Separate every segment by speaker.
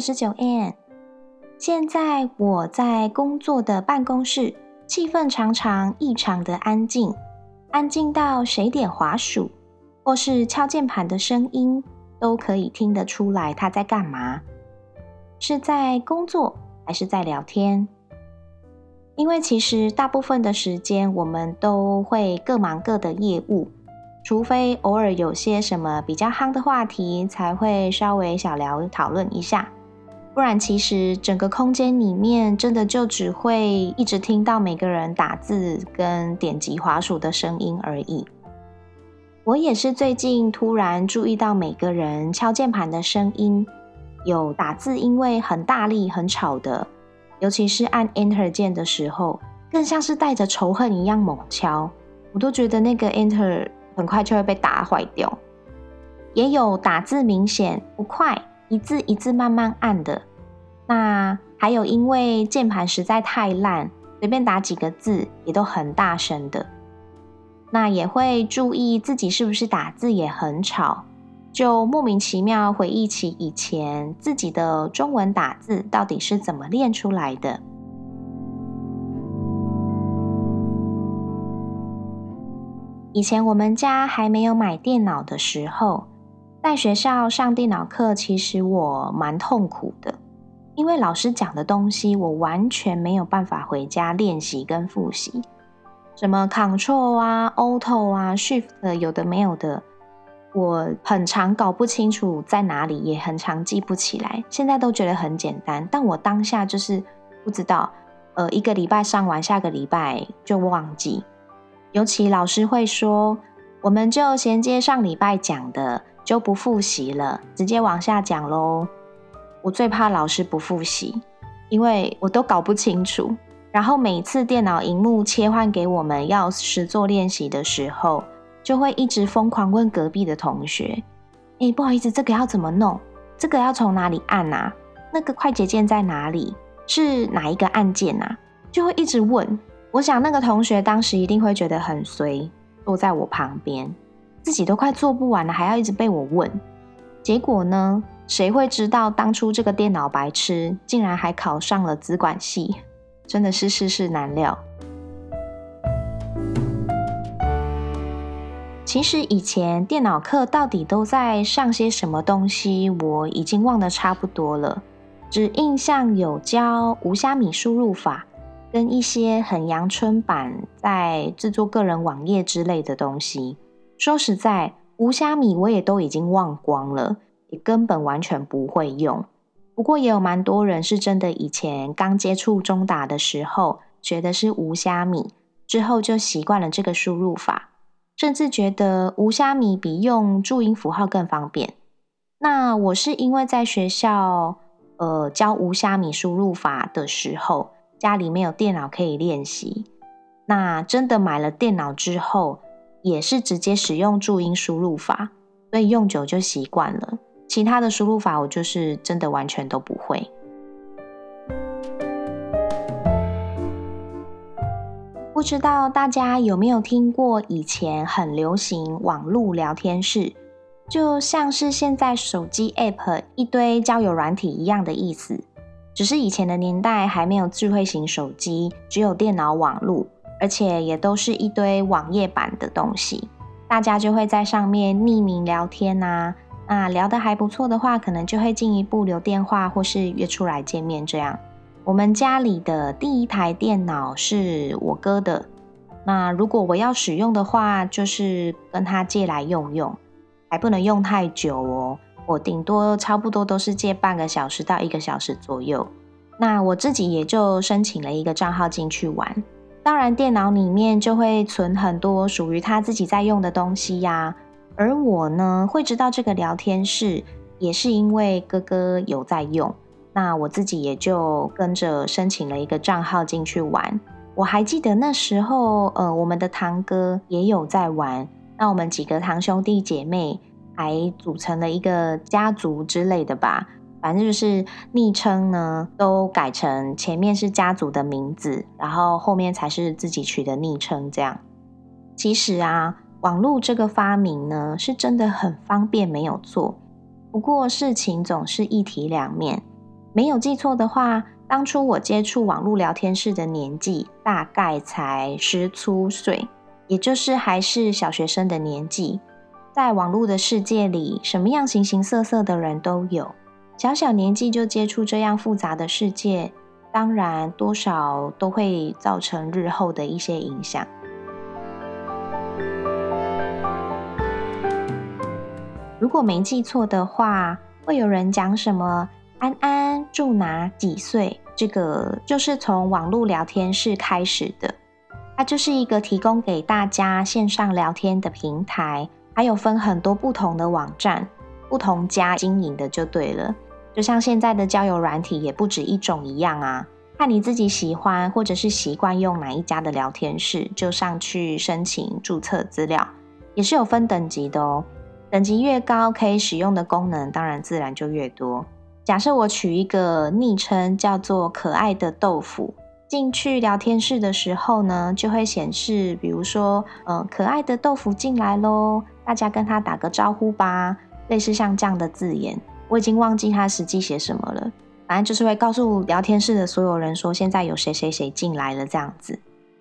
Speaker 1: 十九 N，现在我在工作的办公室，气氛常常异常的安静，安静到谁点滑鼠或是敲键盘的声音都可以听得出来他在干嘛，是在工作还是在聊天？因为其实大部分的时间我们都会各忙各的业务，除非偶尔有些什么比较夯的话题，才会稍微小聊讨论一下。不然，其实整个空间里面真的就只会一直听到每个人打字跟点击滑鼠的声音而已。我也是最近突然注意到每个人敲键盘的声音，有打字因为很大力很吵的，尤其是按 Enter 键的时候，更像是带着仇恨一样猛敲，我都觉得那个 Enter 很快就会被打坏掉。也有打字明显不快。一字一字慢慢按的，那还有因为键盘实在太烂，随便打几个字也都很大声的。那也会注意自己是不是打字也很吵，就莫名其妙回忆起以前自己的中文打字到底是怎么练出来的。以前我们家还没有买电脑的时候。在学校上电脑课，其实我蛮痛苦的，因为老师讲的东西，我完全没有办法回家练习跟复习。什么 Control 啊、Auto 啊、Shift，有的没有的，我很常搞不清楚在哪里，也很常记不起来。现在都觉得很简单，但我当下就是不知道。呃，一个礼拜上完，下个礼拜就忘记。尤其老师会说，我们就衔接上礼拜讲的。就不复习了，直接往下讲喽。我最怕老师不复习，因为我都搞不清楚。然后每次电脑荧幕切换给我们要实做练习的时候，就会一直疯狂问隔壁的同学：“哎，不好意思，这个要怎么弄？这个要从哪里按啊？那个快捷键在哪里？是哪一个按键啊？”就会一直问。我想那个同学当时一定会觉得很随，坐在我旁边。自己都快做不完了，还要一直被我问。结果呢？谁会知道当初这个电脑白痴竟然还考上了资管系？真的是世事难料。其实以前电脑课到底都在上些什么东西，我已经忘得差不多了。只印象有教无虾米输入法，跟一些很阳春版在制作个人网页之类的东西。说实在，无虾米我也都已经忘光了，也根本完全不会用。不过也有蛮多人是真的，以前刚接触中打的时候，觉得是无虾米，之后就习惯了这个输入法，甚至觉得无虾米比用注音符号更方便。那我是因为在学校，呃，教无虾米输入法的时候，家里没有电脑可以练习。那真的买了电脑之后。也是直接使用注音输入法，所以用久就习惯了。其他的输入法我就是真的完全都不会。不知道大家有没有听过以前很流行网络聊天室，就像是现在手机 App 一堆交友软体一样的意思，只是以前的年代还没有智慧型手机，只有电脑网络。而且也都是一堆网页版的东西，大家就会在上面匿名聊天呐。那聊得还不错的话，可能就会进一步留电话或是约出来见面这样。我们家里的第一台电脑是我哥的，那如果我要使用的话，就是跟他借来用用，还不能用太久哦。我顶多差不多都是借半个小时到一个小时左右。那我自己也就申请了一个账号进去玩。当然电脑里面就会存很多属于他自己在用的东西呀。而我呢，会知道这个聊天室，也是因为哥哥有在用，那我自己也就跟着申请了一个账号进去玩。我还记得那时候，呃，我们的堂哥也有在玩，那我们几个堂兄弟姐妹还组成了一个家族之类的吧。反正就是昵称呢，都改成前面是家族的名字，然后后面才是自己取的昵称。这样，其实啊，网络这个发明呢，是真的很方便，没有错。不过事情总是一体两面。没有记错的话，当初我接触网络聊天室的年纪大概才十出岁，也就是还是小学生的年纪。在网络的世界里，什么样形形色色的人都有。小小年纪就接触这样复杂的世界，当然多少都会造成日后的一些影响。如果没记错的话，会有人讲什么“安安住哪几岁”，这个就是从网络聊天室开始的。它就是一个提供给大家线上聊天的平台，还有分很多不同的网站，不同家经营的就对了。就像现在的交友软体也不止一种一样啊，看你自己喜欢或者是习惯用哪一家的聊天室，就上去申请注册资料，也是有分等级的哦。等级越高，可以使用的功能当然自然就越多。假设我取一个昵称叫做“可爱的豆腐”，进去聊天室的时候呢，就会显示，比如说，呃，可爱的豆腐进来喽，大家跟他打个招呼吧，类似像这样的字眼。我已经忘记他实际写什么了，反正就是会告诉聊天室的所有人说，现在有谁谁谁进来了这样子。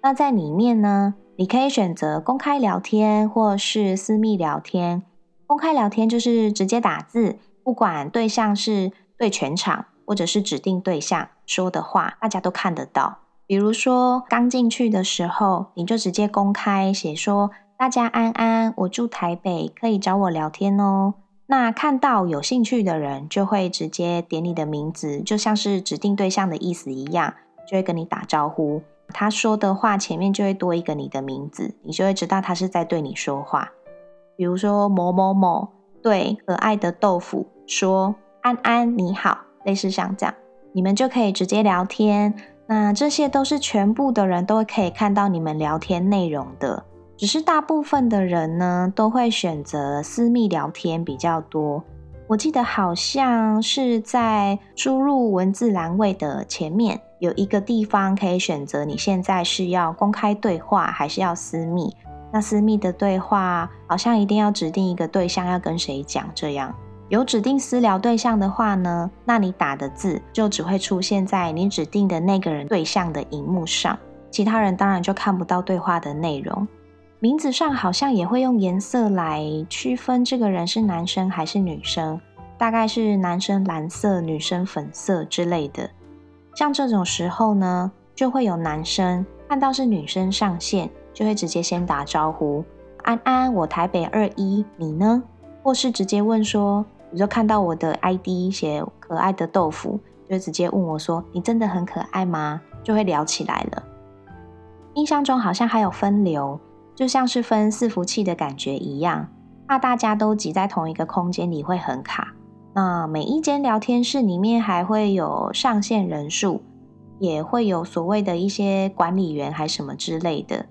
Speaker 1: 那在里面呢，你可以选择公开聊天或是私密聊天。公开聊天就是直接打字，不管对象是对全场或者是指定对象说的话，大家都看得到。比如说刚进去的时候，你就直接公开写说：“大家安安，我住台北，可以找我聊天哦。”那看到有兴趣的人，就会直接点你的名字，就像是指定对象的意思一样，就会跟你打招呼。他说的话前面就会多一个你的名字，你就会知道他是在对你说话。比如说某某某对可爱的豆腐说：“安安你好。”类似像这样，你们就可以直接聊天。那这些都是全部的人都会可以看到你们聊天内容的。只是大部分的人呢，都会选择私密聊天比较多。我记得好像是在输入文字栏位的前面有一个地方可以选择，你现在是要公开对话还是要私密？那私密的对话好像一定要指定一个对象要跟谁讲，这样有指定私聊对象的话呢，那你打的字就只会出现在你指定的那个人对象的荧幕上，其他人当然就看不到对话的内容。名字上好像也会用颜色来区分这个人是男生还是女生，大概是男生蓝色、女生粉色之类的。像这种时候呢，就会有男生看到是女生上线，就会直接先打招呼：“安安，我台北二一，你呢？”或是直接问说：“你就看到我的 ID 写可爱的豆腐，就直接问我说：‘你真的很可爱吗？’就会聊起来了。印象中好像还有分流。就像是分伺服器的感觉一样，怕大家都挤在同一个空间里会很卡。那每一间聊天室里面还会有上限人数，也会有所谓的一些管理员还什么之类的。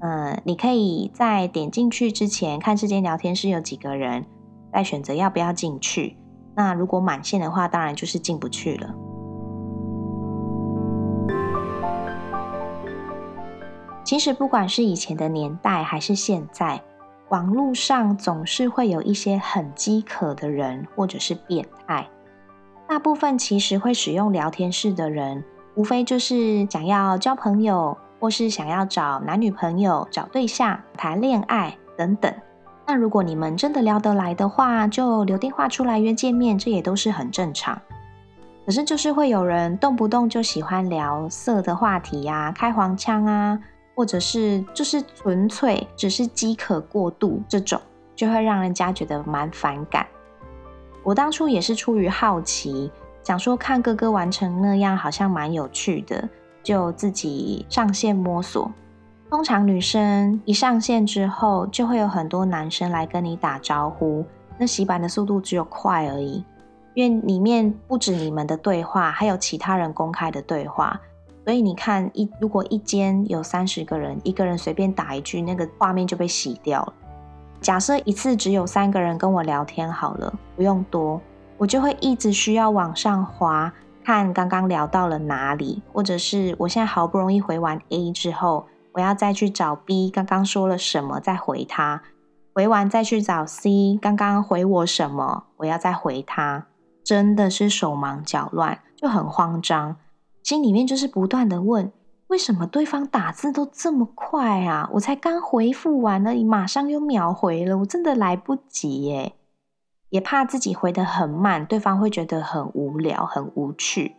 Speaker 1: 嗯，你可以在点进去之前看这间聊天室有几个人，再选择要不要进去。那如果满线的话，当然就是进不去了。其实，不管是以前的年代还是现在，网络上总是会有一些很饥渴的人，或者是变态。大部分其实会使用聊天室的人，无非就是想要交朋友，或是想要找男女朋友、找对象、谈恋爱等等。那如果你们真的聊得来的话，就留电话出来约见面，这也都是很正常。可是，就是会有人动不动就喜欢聊色的话题呀，开黄腔啊。或者是就是纯粹只是饥渴过度这种，就会让人家觉得蛮反感。我当初也是出于好奇，想说看哥哥玩成那样，好像蛮有趣的，就自己上线摸索。通常女生一上线之后，就会有很多男生来跟你打招呼。那洗版的速度只有快而已，因为里面不止你们的对话，还有其他人公开的对话。所以你看，一如果一间有三十个人，一个人随便打一句，那个画面就被洗掉了。假设一次只有三个人跟我聊天好了，不用多，我就会一直需要往上滑，看刚刚聊到了哪里，或者是我现在好不容易回完 A 之后。我要再去找 B 刚刚说了什么，再回他。回完再去找 C 刚刚回我什么，我要再回他。真的是手忙脚乱，就很慌张，心里面就是不断的问：为什么对方打字都这么快啊？我才刚回复完了，马上又秒回了，我真的来不及耶！也怕自己回的很慢，对方会觉得很无聊、很无趣。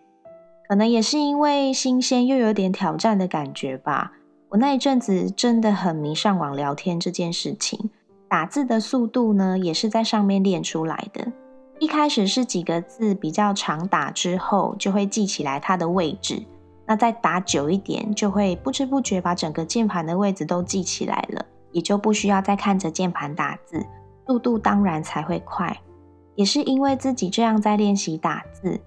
Speaker 1: 可能也是因为新鲜又有点挑战的感觉吧。我那一阵子真的很迷上网聊天这件事情，打字的速度呢也是在上面练出来的。一开始是几个字比较长打之后，就会记起来它的位置。那再打久一点，就会不知不觉把整个键盘的位置都记起来了，也就不需要再看着键盘打字，速度当然才会快。也是因为自己这样在练习打字。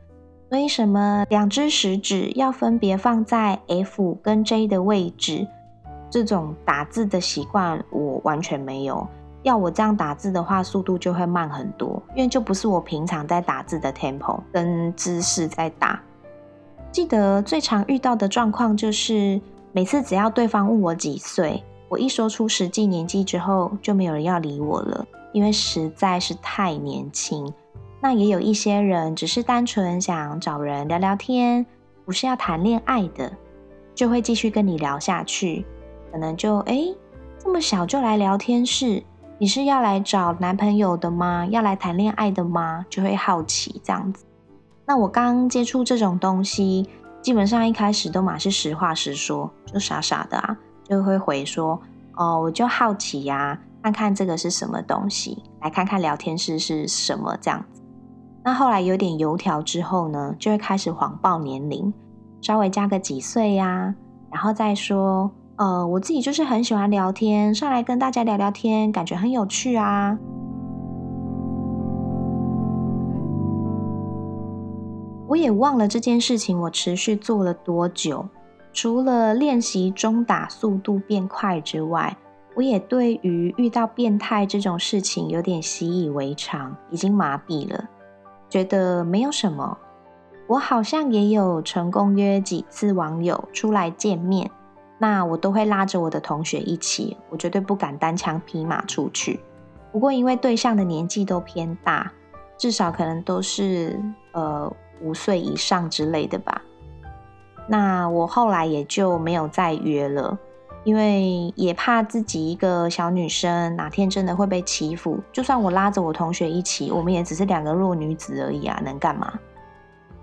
Speaker 1: 所以，什么两只食指要分别放在 F 跟 J 的位置，这种打字的习惯我完全没有。要我这样打字的话，速度就会慢很多，因为就不是我平常在打字的 tempo 跟姿势在打。记得最常遇到的状况就是，每次只要对方问我几岁，我一说出实际年纪之后，就没有人要理我了，因为实在是太年轻。那也有一些人只是单纯想找人聊聊天，不是要谈恋爱的，就会继续跟你聊下去。可能就哎，这么小就来聊天室，你是要来找男朋友的吗？要来谈恋爱的吗？就会好奇这样子。那我刚接触这种东西，基本上一开始都嘛是实话实说，就傻傻的啊，就会回说哦，我就好奇呀，看看这个是什么东西，来看看聊天室是什么这样子。那后来有点油条之后呢，就会开始谎报年龄，稍微加个几岁呀，然后再说，呃，我自己就是很喜欢聊天，上来跟大家聊聊天，感觉很有趣啊。我也忘了这件事情，我持续做了多久？除了练习中打速度变快之外，我也对于遇到变态这种事情有点习以为常，已经麻痹了。觉得没有什么，我好像也有成功约几次网友出来见面，那我都会拉着我的同学一起，我绝对不敢单枪匹马出去。不过因为对象的年纪都偏大，至少可能都是呃五岁以上之类的吧，那我后来也就没有再约了。因为也怕自己一个小女生哪天真的会被欺负，就算我拉着我同学一起，我们也只是两个弱女子而已啊，能干嘛？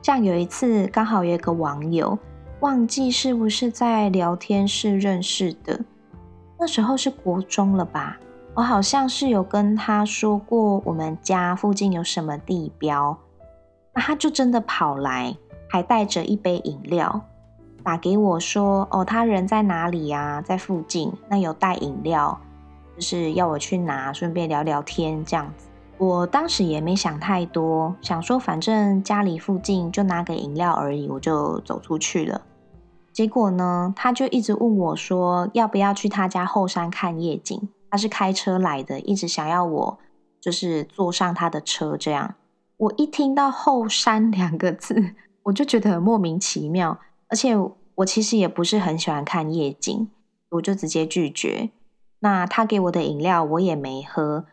Speaker 1: 像有一次刚好有一个网友，忘记是不是在聊天室认识的，那时候是国中了吧？我好像是有跟他说过我们家附近有什么地标，那他就真的跑来，还带着一杯饮料。打给我说哦，他人在哪里呀？在附近，那有带饮料，就是要我去拿，顺便聊聊天这样子。我当时也没想太多，想说反正家里附近就拿个饮料而已，我就走出去了。结果呢，他就一直问我说要不要去他家后山看夜景。他是开车来的，一直想要我就是坐上他的车这样。我一听到后山两个字，我就觉得很莫名其妙。而且我其实也不是很喜欢看夜景，我就直接拒绝。那他给我的饮料我也没喝，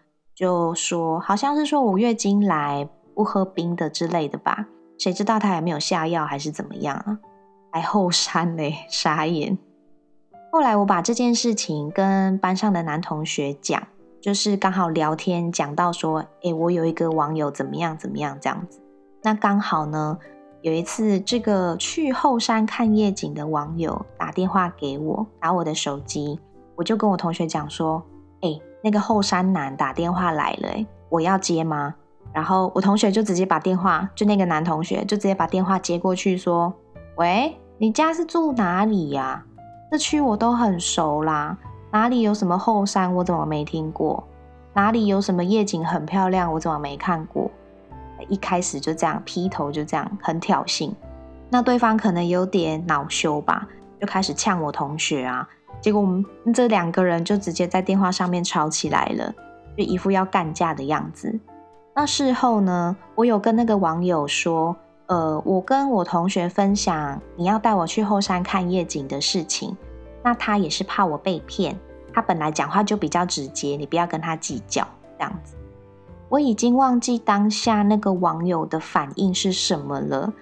Speaker 1: 就说好像是说我月经来不喝冰的之类的吧。谁知道他还没有下药还是怎么样啊？还后山嘞，傻眼。后来我把这件事情跟班上的男同学讲，就是刚好聊天讲到说，诶，我有一个网友怎么样怎么样这样子。那刚好呢。有一次，这个去后山看夜景的网友打电话给我，打我的手机，我就跟我同学讲说：“，那个后山男打电话来了，哎，我要接吗？”然后我同学就直接把电话，就那个男同学就直接把电话接过去，说：“喂，你家是住哪里呀？这区我都很熟啦。哪里有什么后山，我怎么没听过？哪里有什么夜景很漂亮，我怎么没看过？一开始就这样劈头就这样很挑衅，那对方可能有点恼羞吧，就开始呛我同学啊。结果我们这两个人就直接在电话上面吵起来了，就一副要干架的样子。那事后呢，我有跟那个网友说。呃，我跟我同学分享你要带我去后山看夜景的事情，那他也是怕我被骗，他本来讲话就比较直接，你不要跟他计较这样子。我已经忘记当下那个网友的反应是什么了，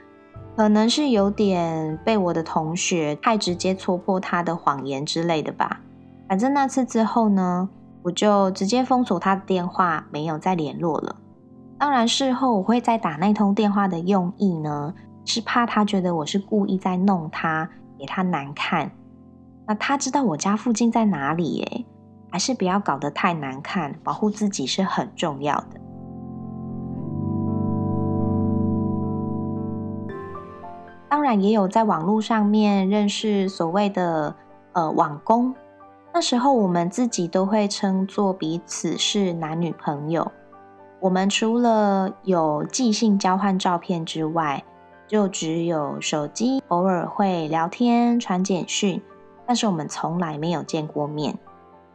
Speaker 1: 可能是有点被我的同学太直接戳破他的谎言之类的吧。反正那次之后呢，我就直接封锁他的电话，没有再联络了。当然，事后我会再打那通电话的用意呢，是怕他觉得我是故意在弄他，给他难看。那他知道我家附近在哪里耶，还是不要搞得太难看，保护自己是很重要的。当然，也有在网络上面认识所谓的呃网工，那时候我们自己都会称作彼此是男女朋友。我们除了有寄信交换照片之外，就只有手机偶尔会聊天传简讯，但是我们从来没有见过面，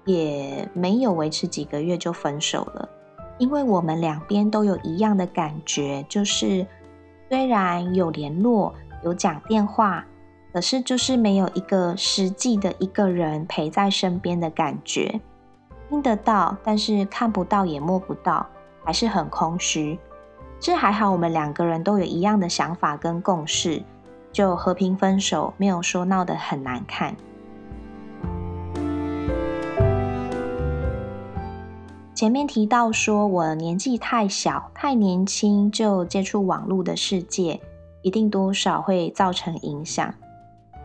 Speaker 1: 也没有维持几个月就分手了。因为我们两边都有一样的感觉，就是虽然有联络有讲电话，可是就是没有一个实际的一个人陪在身边的感觉，听得到，但是看不到也摸不到。还是很空虚，这还好，我们两个人都有一样的想法跟共识，就和平分手，没有说闹得很难看。前面提到说我年纪太小，太年轻就接触网络的世界，一定多少会造成影响。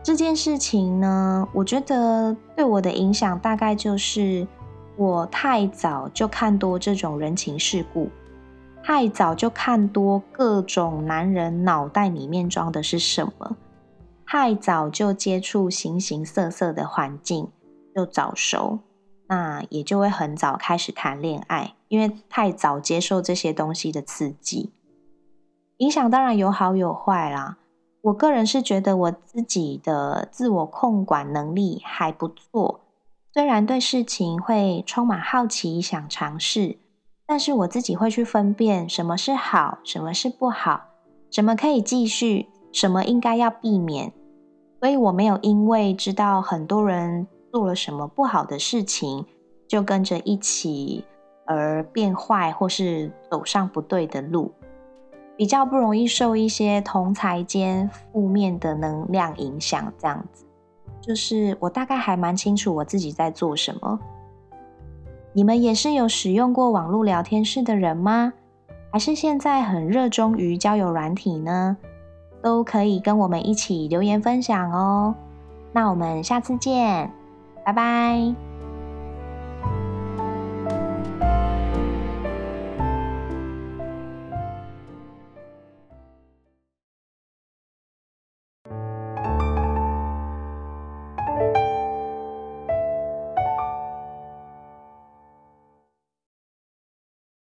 Speaker 1: 这件事情呢，我觉得对我的影响大概就是。我太早就看多这种人情世故，太早就看多各种男人脑袋里面装的是什么，太早就接触形形色色的环境，就早熟，那也就会很早开始谈恋爱，因为太早接受这些东西的刺激，影响当然有好有坏啦。我个人是觉得我自己的自我控管能力还不错。虽然对事情会充满好奇，想尝试，但是我自己会去分辨什么是好，什么是不好，什么可以继续，什么应该要避免。所以我没有因为知道很多人做了什么不好的事情，就跟着一起而变坏，或是走上不对的路，比较不容易受一些同才间负面的能量影响，这样子。就是我大概还蛮清楚我自己在做什么。你们也是有使用过网络聊天室的人吗？还是现在很热衷于交友软体呢？都可以跟我们一起留言分享哦。那我们下次见，拜拜。